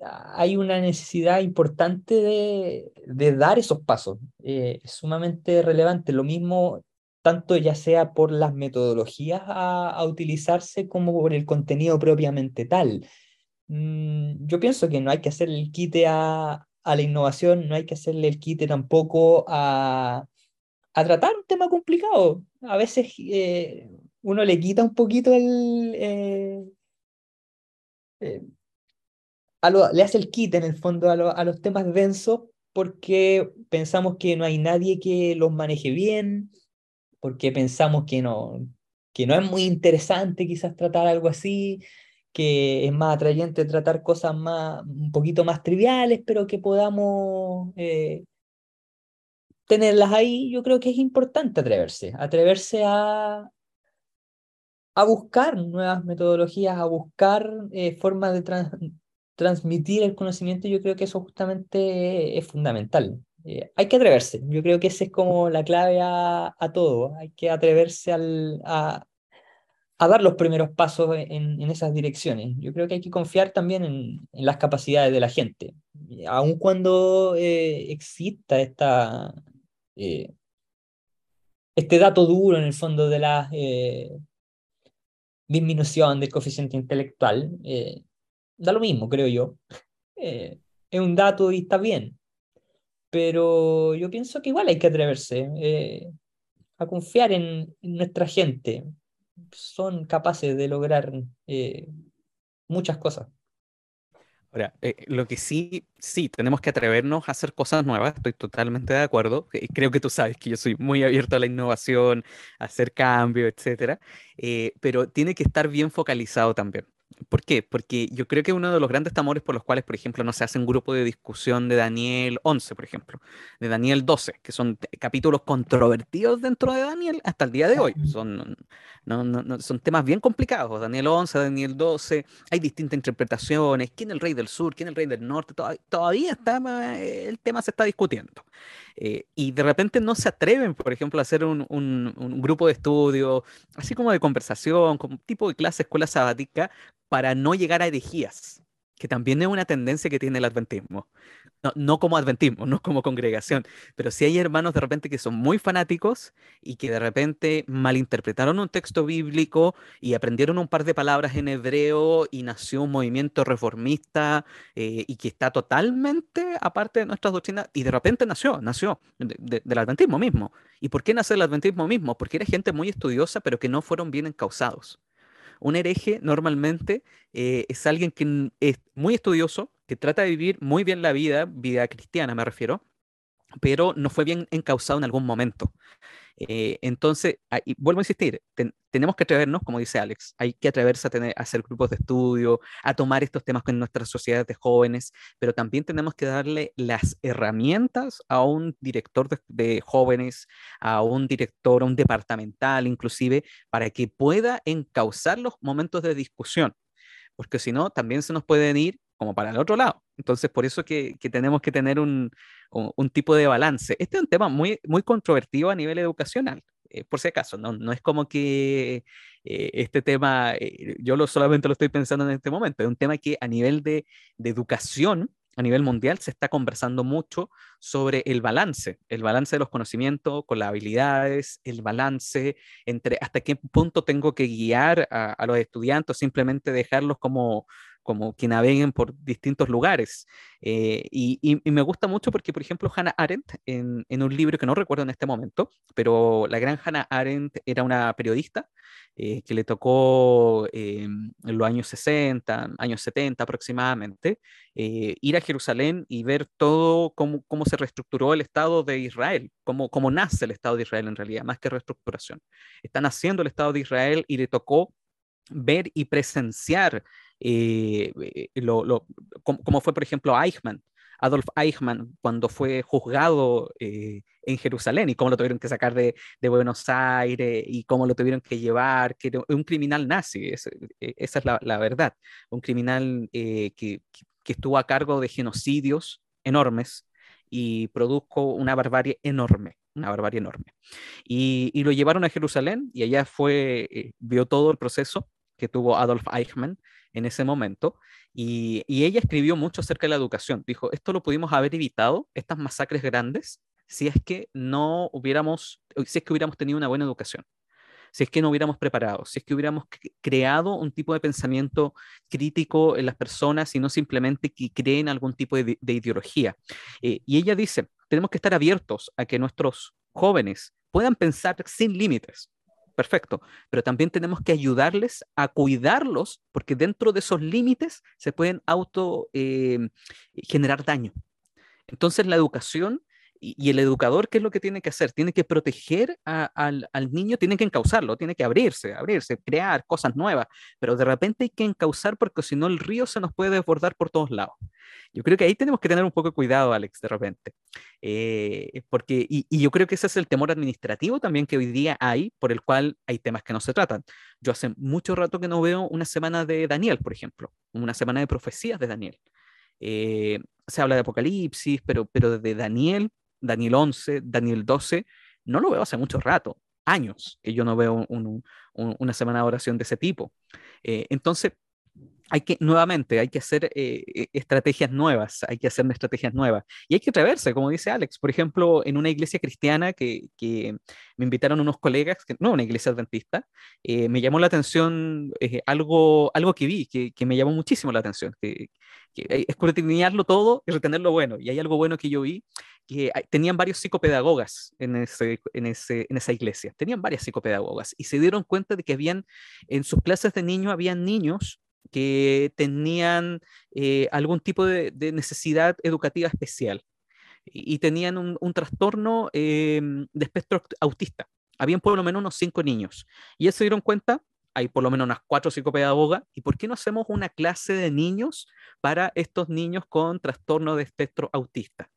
Hay una necesidad importante de, de dar esos pasos, eh, sumamente relevante. Lo mismo, tanto ya sea por las metodologías a, a utilizarse como por el contenido propiamente tal. Mm, yo pienso que no hay que hacer el quite a, a la innovación, no hay que hacerle el quite tampoco a, a tratar un tema complicado. A veces eh, uno le quita un poquito el... Eh, eh, a lo, le hace el quite en el fondo a, a los temas densos porque pensamos que no hay nadie que los maneje bien, porque pensamos que no, que no es muy interesante quizás tratar algo así, que es más atrayente tratar cosas más, un poquito más triviales, pero que podamos eh, tenerlas ahí, yo creo que es importante atreverse, atreverse a, a buscar nuevas metodologías, a buscar eh, formas de transmitir el conocimiento, yo creo que eso justamente es fundamental. Eh, hay que atreverse, yo creo que esa es como la clave a, todo, hay que atreverse al, a, a dar los primeros pasos en, en, esas direcciones. Yo creo que hay que confiar también en, en las capacidades de la gente, aun cuando eh, exista esta, eh, este dato duro en el fondo de la eh, disminución del coeficiente intelectual, eh, da lo mismo, creo yo. Eh, es un dato y está bien, pero yo pienso que igual hay que atreverse eh, a confiar en, en nuestra gente son capaces de lograr eh, muchas cosas. Ahora, eh, lo que sí, sí, tenemos que atrevernos a hacer cosas nuevas, estoy totalmente de acuerdo. Eh, creo que tú sabes que yo soy muy abierto a la innovación, a hacer cambio, etcétera, pero tiene que estar bien focalizado también. ¿Por qué? Porque yo creo que uno de los grandes temores por los cuales, por ejemplo, no se hace un grupo de discusión de Daniel 11, por ejemplo, de Daniel 12, que son capítulos controvertidos dentro de Daniel hasta el día de hoy. Son, no, no, son temas bien complicados. Daniel 11, Daniel 12, hay distintas interpretaciones. ¿Quién es el rey del sur? ¿Quién es el rey del norte? Todavía está, eh, el tema se está discutiendo. Eh, y de repente no se atreven, por ejemplo, a hacer un, un, un, grupo de estudio, así como de conversación, como tipo de clase, escuela sabática, para no llegar a herejías, que también es una tendencia que tiene el adventismo no, no, como adventismo, no como congregación, pero sí hay hermanos de repente que son muy fanáticos y que de repente malinterpretaron un texto bíblico y aprendieron un par de palabras en hebreo y nació un movimiento reformista eh, y que está totalmente aparte de nuestras doctrinas y de repente nació, nació de, de, del adventismo mismo. ¿Y por qué nace el adventismo mismo? Porque era gente muy estudiosa pero que no fueron bien encausados. Un hereje normalmente eh, es alguien que es muy estudioso, que trata de vivir muy bien la vida, vida cristiana me refiero, pero no fue bien encausado en algún momento. Eh, entonces, ahí, vuelvo a insistir, ten, tenemos que atrevernos, como dice Alex, hay que atreverse a, tener, a hacer grupos de estudio, a tomar estos temas con nuestras sociedades de jóvenes, pero también tenemos que darle las herramientas a un director de, de jóvenes, a un director, a un departamental inclusive, para que pueda encauzar los momentos de discusión, porque si no, también se nos pueden ir como para el otro lado. Entonces, por eso que, tenemos que tener un, un, tipo de balance. Este es un tema muy, muy controvertido a nivel educacional, eh, por si acaso, no, no es como que eh, este tema, eh, yo lo, solamente lo estoy pensando en este momento, es un tema que a nivel de, de educación, a nivel mundial se está conversando mucho sobre el balance, el balance de los conocimientos con las habilidades, el balance entre hasta qué punto tengo que guiar a, a los estudiantes, simplemente dejarlos como, como que naveguen por distintos lugares. Eh, y, y, y, me gusta mucho porque, por ejemplo, Hannah Arendt, en, en, un libro que no recuerdo en este momento, pero la gran Hannah Arendt era una periodista eh, que le tocó eh, en los años 60, años 70 aproximadamente, eh, ir a Jerusalén y ver todo cómo, cómo se reestructuró el Estado de Israel, cómo, cómo nace el Estado de Israel en realidad, más que reestructuración. Está naciendo el Estado de Israel y le tocó ver y presenciar eh, lo, lo, como, como, fue, por ejemplo, Eichmann. Adolf Eichmann cuando fue juzgado eh, en Jerusalén y cómo lo tuvieron que sacar de, Buenos Aires y cómo lo tuvieron que llevar, que era un criminal nazi, esa es la, verdad, un criminal que, que estuvo a cargo de genocidios enormes y produjo una barbarie enorme, una barbarie enorme. Y, lo llevaron a Jerusalén y allá fue, eh, vio todo el proceso que tuvo Adolf Eichmann en ese momento y, ella escribió mucho acerca de la educación. Dijo, esto lo pudimos haber evitado, estas masacres grandes, si es que no hubiéramos, si es que hubiéramos tenido una buena educación si es que no hubiéramos preparado, si es que hubiéramos creado un tipo de pensamiento crítico en las personas y no simplemente que creen algún tipo de, ideología. Eh, y ella dice, tenemos que estar abiertos a que nuestros jóvenes puedan pensar sin límites. Perfecto, pero también tenemos que ayudarles a cuidarlos porque dentro de esos límites se pueden auto eh, generar daño. Entonces la educación y, el educador, ¿qué es lo que tiene que hacer? Tiene que proteger al, niño, tiene que encauzarlo, tiene que abrirse, abrirse, crear cosas nuevas, pero de repente hay que encauzar porque si no el río se nos puede desbordar por todos lados. Yo creo que ahí tenemos que tener un poco de cuidado, Alex, de repente. Eh, porque, y, y, yo creo que ese es el temor administrativo también que hoy día hay, por el cual hay temas que no se tratan. Yo hace mucho rato que no veo una semana de Daniel, por ejemplo, una semana de profecías de Daniel. Eh, se habla de Apocalipsis, pero, pero de Daniel Daniel 11, Daniel 12, no lo veo hace mucho rato, años que yo no veo una semana de oración de ese tipo. Eh, entonces, hay que, nuevamente, hay que hacer eh, e, estrategias nuevas, hay que hacer estrategias nuevas. Y hay que atreverse, como dice Alex. Por ejemplo, en una iglesia cristiana que, que me invitaron unos colegas, que, no, una iglesia adventista, eh, me llamó la atención algo, algo que vi, que, que, me llamó muchísimo la atención, que, que escrutinarlo todo y retener lo bueno. Y hay algo bueno que yo vi, que tenían varios psicopedagogas en, ese, en, ese, en esa iglesia, tenían varias psicopedagogas y se dieron cuenta de que habían, en sus clases de niños, habían niños que tenían eh, algún tipo de, necesidad educativa especial y, tenían un, trastorno em, de espectro autista. Habían por lo menos unos cinco niños. Y ellos se dieron cuenta, hay por lo menos unas cuatro psicopedagogas, ¿y por qué no hacemos una clase de niños para estos niños con trastorno de espectro autista?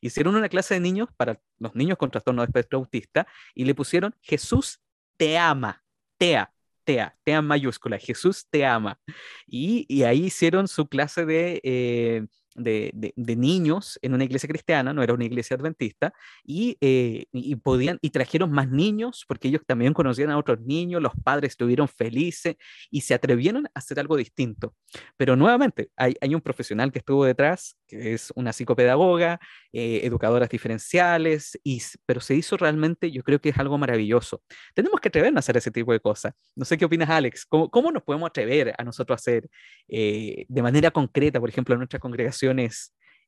Hicieron una clase de niños para los niños con trastorno de espectro autista y le pusieron Jesús te ama, tea, tea, tea mayúscula, Jesús te ama. Y, y ahí hicieron su clase de... Eh, de, niños en una iglesia cristiana, no era una iglesia adventista, eh, y, podían, y trajeron más niños porque ellos también conocían a otros niños, los padres estuvieron felices y se atrevieron a hacer algo distinto. Pero nuevamente, hay, un profesional que estuvo detrás, que es una psicopedagoga, eh, educadoras diferenciales, y, pero se hizo realmente, yo creo que es algo maravilloso. Tenemos que atrevernos a hacer ese tipo de cosas. No sé qué opinas, Alex. ¿Cómo, cómo nos podemos atrever a nosotros a hacer eh, de manera concreta, por ejemplo, en nuestra congregación?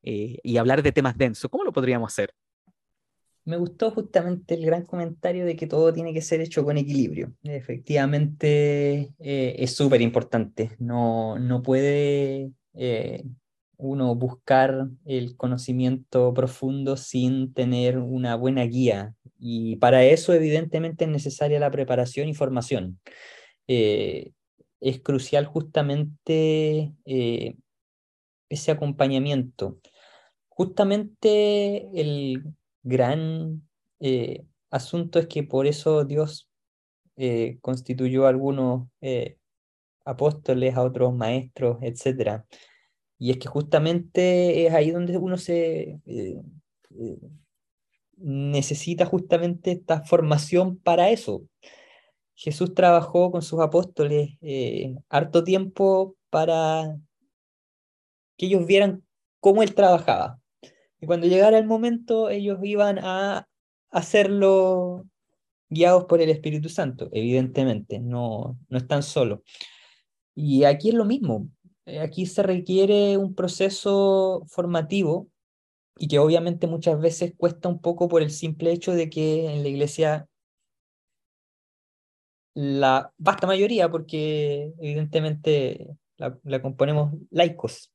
Eh, y hablar de temas densos. ¿Cómo lo podríamos hacer? Me gustó justamente el gran comentario de que todo tiene que ser hecho con equilibrio. Efectivamente, eh, es súper importante. No, no puede eh, uno buscar el conocimiento profundo sin tener una buena guía. Y para eso, evidentemente, es necesaria la preparación y formación. es crucial justamente ese acompañamiento. Justamente el gran eh, asunto es que por eso Dios eh, constituyó a algunos eh, apóstoles, a otros maestros, etc. Y es que justamente es ahí donde uno se necesita justamente esta formación para eso. Jesús trabajó con sus apóstoles harto tiempo para que ellos vieran cómo él trabajaba. Y cuando llegara el momento, ellos iban a hacerlo guiados por el Espíritu Santo, evidentemente, no, no están solos. Y aquí es lo mismo, eh, aquí se requiere un proceso formativo y que obviamente muchas veces cuesta un poco por el simple hecho de que en la iglesia la vasta mayoría, porque evidentemente la, la componemos laicos,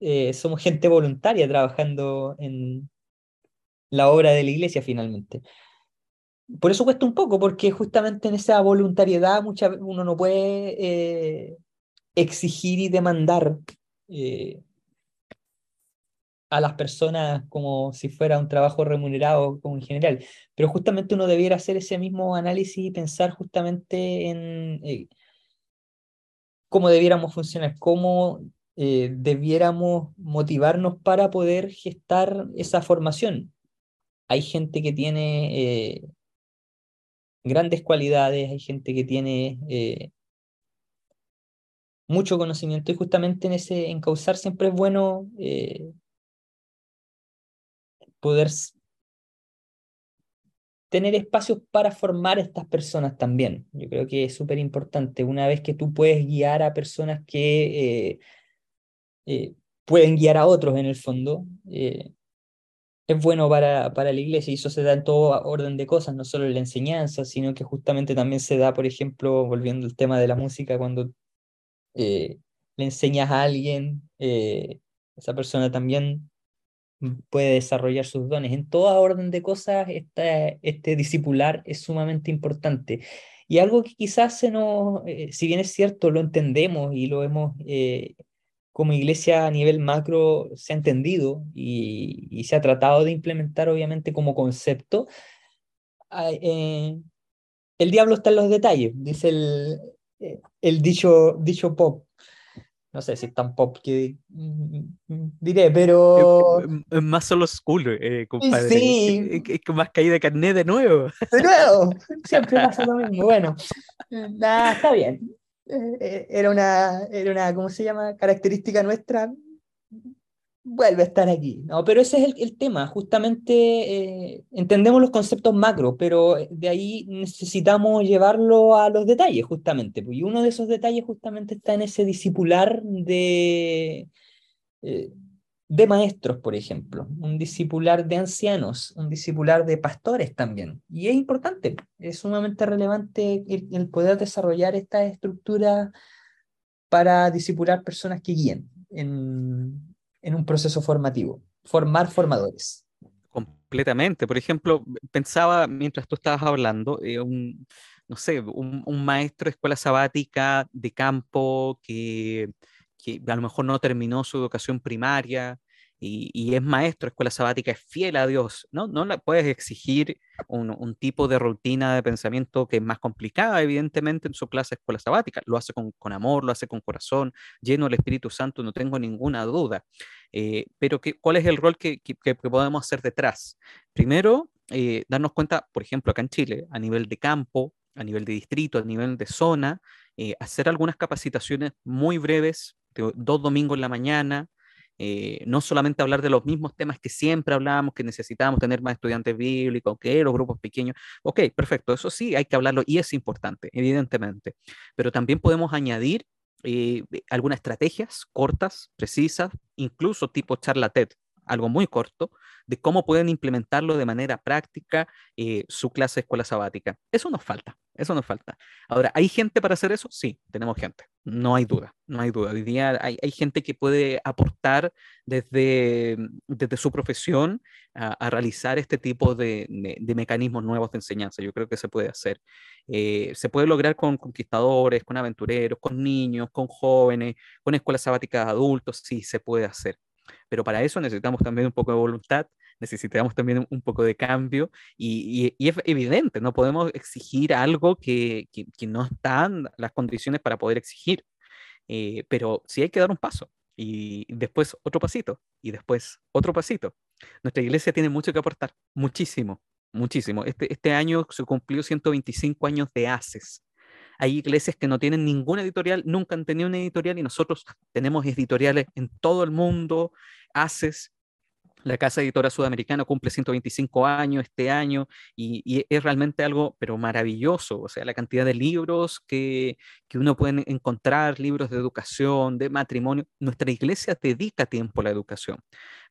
eh, somos gente voluntaria trabajando en la obra de la iglesia finalmente. Por eso cuesta un poco, porque justamente en esa voluntariedad muchas uno no puede eh, exigir y demandar eh, a las personas como si fuera un trabajo remunerado como en general, pero justamente uno debiera hacer ese mismo análisis y pensar justamente en eh, cómo debiéramos funcionar, cómo eh, debiéramos motivarnos para poder gestar esa formación. Hay gente que tiene eh, grandes cualidades, hay gente que tiene mucho conocimiento y justamente en ese encauzar siempre es bueno poder tener espacios para formar a estas personas también. Yo creo que es súper importante. Una vez que tú puedes guiar a personas que eh, eh, pueden guiar a otros en el fondo, eh, es bueno para, para la iglesia y eso se da en todo orden de cosas, no solo en la enseñanza, sino que justamente también se da, por ejemplo, volviendo al tema de la música, cuando le enseñas a alguien, esa persona también puede desarrollar sus dones. En toda orden de cosas, este discipular es sumamente importante. Y algo que quizás se nos, eh, si bien es cierto, lo entendemos y lo hemos eh, como iglesia a nivel macro se ha entendido y, y, se ha tratado de implementar obviamente como concepto, eh, el diablo está en los detalles, dice el, el dicho, dicho pop no sé si es tan pop que mm, mm, diré, pero... Es, más solo school, eh, compadre. Sí. Es, más caída de carnet de nuevo. De nuevo, siempre pasa lo mismo. Bueno, nada, está bien. Eh, era una, era una, ¿cómo se llama? Característica nuestra vuelve a estar aquí. No, pero ese es el, tema. Justamente eh, entendemos los conceptos macro, pero de ahí necesitamos llevarlo a los detalles, justamente. Y uno de esos detalles justamente está en ese discipular de, eh, de maestros, por ejemplo, un discipular de ancianos, un discipular de pastores también. Y es importante, es sumamente relevante el, el poder desarrollar esta estructura para discipular personas que guíen en, en un proceso formativo, formar formadores. Completamente. Por ejemplo, pensaba mientras tú estabas hablando, eh, un, no sé, un, un, maestro de escuela sabática de campo que, que a lo mejor no terminó su educación primaria, y, es maestro, escuela sabática, es fiel a Dios, ¿no? No le puedes exigir un, tipo de rutina de pensamiento que es más complicada, evidentemente, en su clase escuela sabática. Lo hace con, amor, lo hace con corazón, lleno del Espíritu Santo, no tengo ninguna duda. Eh, pero ¿qué, ¿cuál es el rol que, podemos hacer detrás? Primero, eh, darnos cuenta, por ejemplo, acá en Chile, a nivel de campo, a nivel de distrito, a nivel de zona, eh, hacer algunas capacitaciones muy breves, dos domingos en la mañana, eh, no solamente hablar de los mismos temas que siempre hablábamos, que necesitábamos tener más estudiantes bíblicos, que los grupos pequeños. Ok, perfecto, eso sí, hay que hablarlo y es importante, evidentemente. Pero también podemos añadir eh, algunas estrategias cortas, precisas, incluso tipo charla TED, algo muy corto, de cómo pueden implementarlo de manera práctica eh, su clase de escuela sabática. Eso nos falta, eso nos falta. Ahora, ¿hay gente para hacer eso? Sí, tenemos gente, no hay duda, no hay duda. Hoy día hay, gente que puede aportar desde, su profesión a, realizar este tipo de, mecanismos nuevos de enseñanza. Yo creo que se puede hacer. Eh, se puede lograr con conquistadores, con aventureros, con niños, con jóvenes, con escuelas sabáticas adultos, sí, se puede hacer. Pero para eso necesitamos también un poco de voluntad, necesitamos también un poco de cambio y, es evidente, no podemos exigir algo que, que, no están las condiciones para poder exigir, eh, pero sí hay que dar un paso y después otro pasito y después otro pasito. Nuestra iglesia tiene mucho que aportar, muchísimo, muchísimo. Este, este año se cumplió 125 años de ACES. Hay iglesias que no tienen ninguna editorial, nunca han tenido una editorial y nosotros tenemos editoriales en todo el mundo, haces la Casa Editora Sudamericana cumple 125 años este año y, es realmente algo, pero maravilloso. O sea, la cantidad de libros que, que, uno puede encontrar, libros de educación, de matrimonio. Nuestra iglesia dedica tiempo a la educación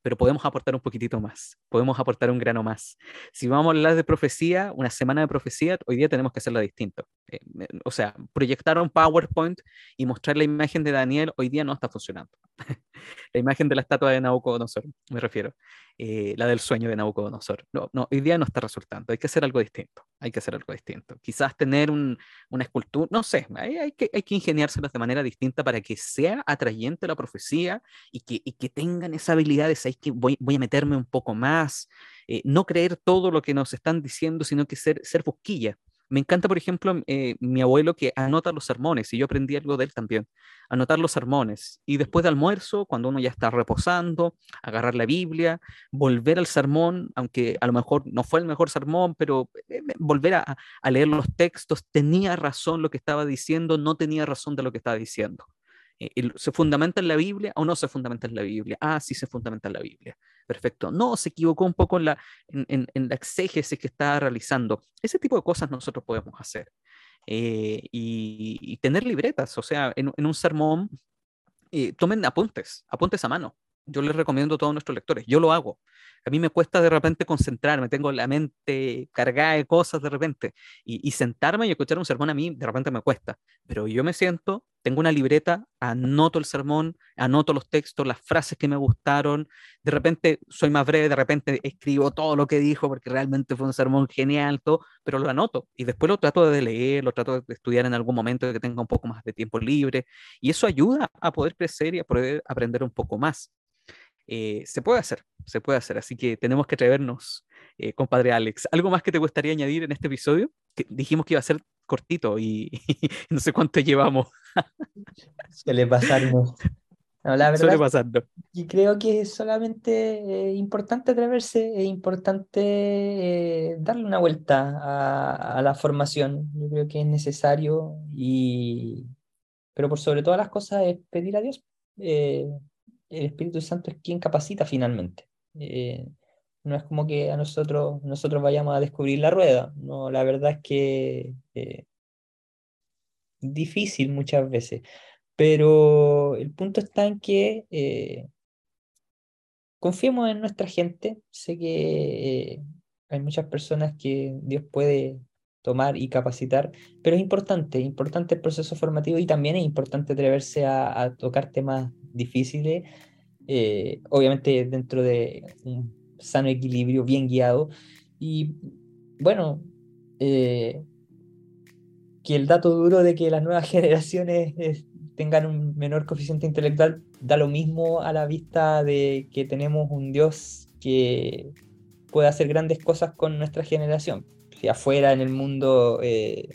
pero podemos aportar un poquitito más, podemos aportar un grano más. Si vamos a hablar de profecía, una semana de profecía, hoy día tenemos que hacerla distinto. Eh, o sea, proyectar un PowerPoint y mostrar la imagen de Daniel hoy día no está funcionando. la imagen de la estatua de Nabucodonosor, me refiero. Eh, la del sueño de Nabucodonosor. No, no, hoy día no está resultando, hay que hacer algo distinto, hay que hacer algo distinto. Quizás tener una escultura, no sé, hay, que, hay que ingeniárselas de manera distinta para que sea atrayente la profecía y que, que tengan esa habilidad de, que voy, voy a meterme un poco más, eh, no creer todo lo que nos están diciendo, sino que ser, ser busquilla. Me encanta, por ejemplo, eh, mi abuelo que anota los sermones, y yo aprendí algo de él también, anotar los sermones. Y después de almuerzo, cuando uno ya está reposando, agarrar la Biblia, volver al sermón, aunque a lo mejor no fue el mejor sermón, pero eh, volver a, a leer los textos, tenía razón lo que estaba diciendo, no tenía razón de lo que estaba diciendo. Eh, ¿Se fundamenta en la Biblia o no se fundamenta en la Biblia? Ah, sí se fundamenta en la Biblia. Perfecto. No, se equivocó un poco en la, en, en, la exégesis que está realizando. Ese tipo de cosas nosotros podemos hacer. Eh, y, tener libretas, o sea, en, un sermón, eh, tomen apuntes, apuntes a mano. Yo les recomiendo a todos nuestros lectores, yo lo hago. A mí me cuesta de repente concentrarme, tengo la mente cargada de cosas de repente, y, y sentarme y escuchar un sermón a mí de repente me cuesta, pero yo me siento, tengo una libreta, anoto el sermón, anoto los textos, las frases que me gustaron, de repente soy más breve, de repente escribo todo lo que dijo porque realmente fue un sermón genial, todo, pero lo anoto y después lo trato de leer, lo trato de estudiar en algún momento que tenga un poco más de tiempo libre y eso ayuda a poder crecer y a poder aprender un poco más. Eh, se puede hacer, se puede hacer. Así que tenemos que atrevernos, eh, compadre Alex. ¿Algo más que te gustaría añadir en este episodio? Que dijimos que iba a ser cortito y, no sé cuánto llevamos. Suele pasarnos. No, la verdad, pasando. Y creo que es solamente eh, importante atreverse, es importante darle una vuelta a, a, la formación. Yo creo que es necesario y, pero por sobre todas las cosas es pedir a Dios el Espíritu Santo es quien capacita finalmente. Eh, no es como que a nosotros, nosotros vayamos a descubrir la rueda. No, la verdad es que eh, difícil muchas veces. Pero el punto está en que eh, confiemos en nuestra gente. Sé que hay muchas personas que Dios puede tomar y capacitar, pero es importante, importante el proceso formativo y también es importante atreverse a, a tocar temas difíciles, eh, obviamente dentro de un sano equilibrio, bien guiado. Y bueno, eh, que el dato duro de que las nuevas generaciones tengan un menor coeficiente intelectual da lo mismo a la vista de que tenemos un Dios que puede hacer grandes cosas con nuestra generación. Si afuera en el mundo eh,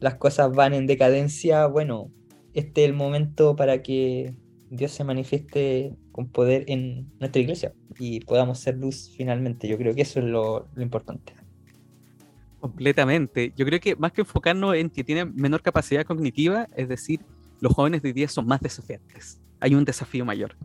las cosas van en decadencia, bueno, este es el momento para que Dios se manifieste con poder en nuestra iglesia y podamos ser luz finalmente. Yo creo que eso es lo, importante. Completamente. Yo creo que más que enfocarnos en que tienen menor capacidad cognitiva, es decir, los jóvenes de hoy día son más desafiantes. Hay un desafío mayor.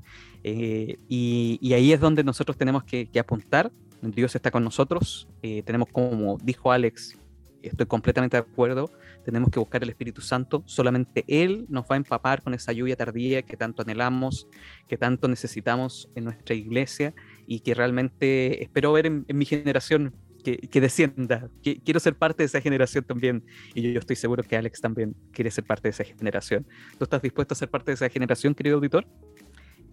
Eh, y, ahí es donde nosotros tenemos que, apuntar. Dios está con nosotros. Eh, tenemos, como dijo Alex, estoy completamente de acuerdo, tenemos que buscar el Espíritu Santo, solamente Él nos va a empapar con esa lluvia tardía que tanto anhelamos, que tanto necesitamos en nuestra iglesia y que realmente espero ver en, mi generación que, que descienda. Que, quiero ser parte de esa generación también y yo, estoy seguro que Alex también quiere ser parte de esa generación. ¿Tú estás dispuesto a ser parte de esa generación, querido auditor?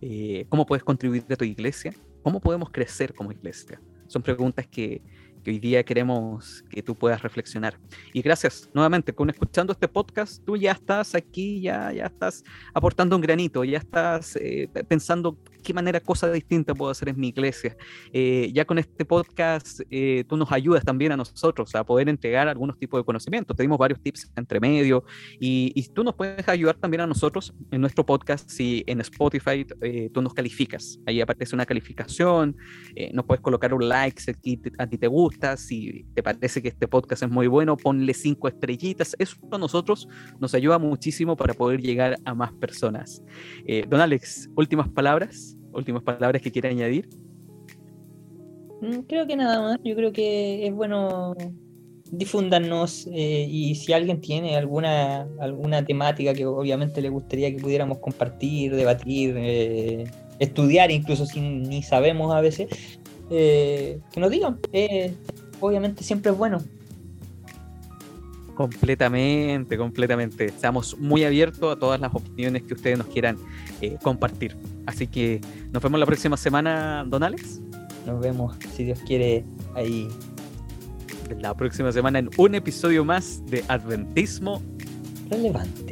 Eh, ¿Cómo puedes contribuir a tu iglesia? ¿Cómo podemos crecer como iglesia? Son preguntas que, hoy día queremos que tú puedas reflexionar. Y gracias nuevamente, con escuchando este podcast, tú ya estás aquí, ya, ya estás aportando un granito, ya estás eh, pensando qué manera, cosa distinta puedo hacer en mi iglesia. Eh, ya con este podcast, eh, tú nos ayudas también a nosotros a poder entregar algunos tipos de conocimientos. Te dimos varios tips entre medio y, y tú nos puedes ayudar también a nosotros en nuestro podcast si en Spotify tú nos calificas. Ahí aparece una calificación, nos puedes colocar un like si a ti te gusta, si te parece que este podcast es muy bueno, ponle cinco estrellitas. Eso a nosotros nos ayuda muchísimo para poder llegar a más personas. don Alex, últimas palabras últimas palabras que quiera añadir. Mm, creo que nada más. Yo creo que es bueno difúndanos eh, y si alguien tiene alguna, alguna temática que obviamente le gustaría que pudiéramos compartir, debatir, eh, estudiar, incluso si ni sabemos a veces, eh, que nos digan. obviamente siempre es bueno. Completamente, completamente. Estamos muy abiertos a todas las opiniones que ustedes nos quieran compartir. Así que nos vemos la próxima semana, don Alex. Nos vemos, si Dios quiere, ahí. La próxima semana en un episodio más de Adventismo Relevante.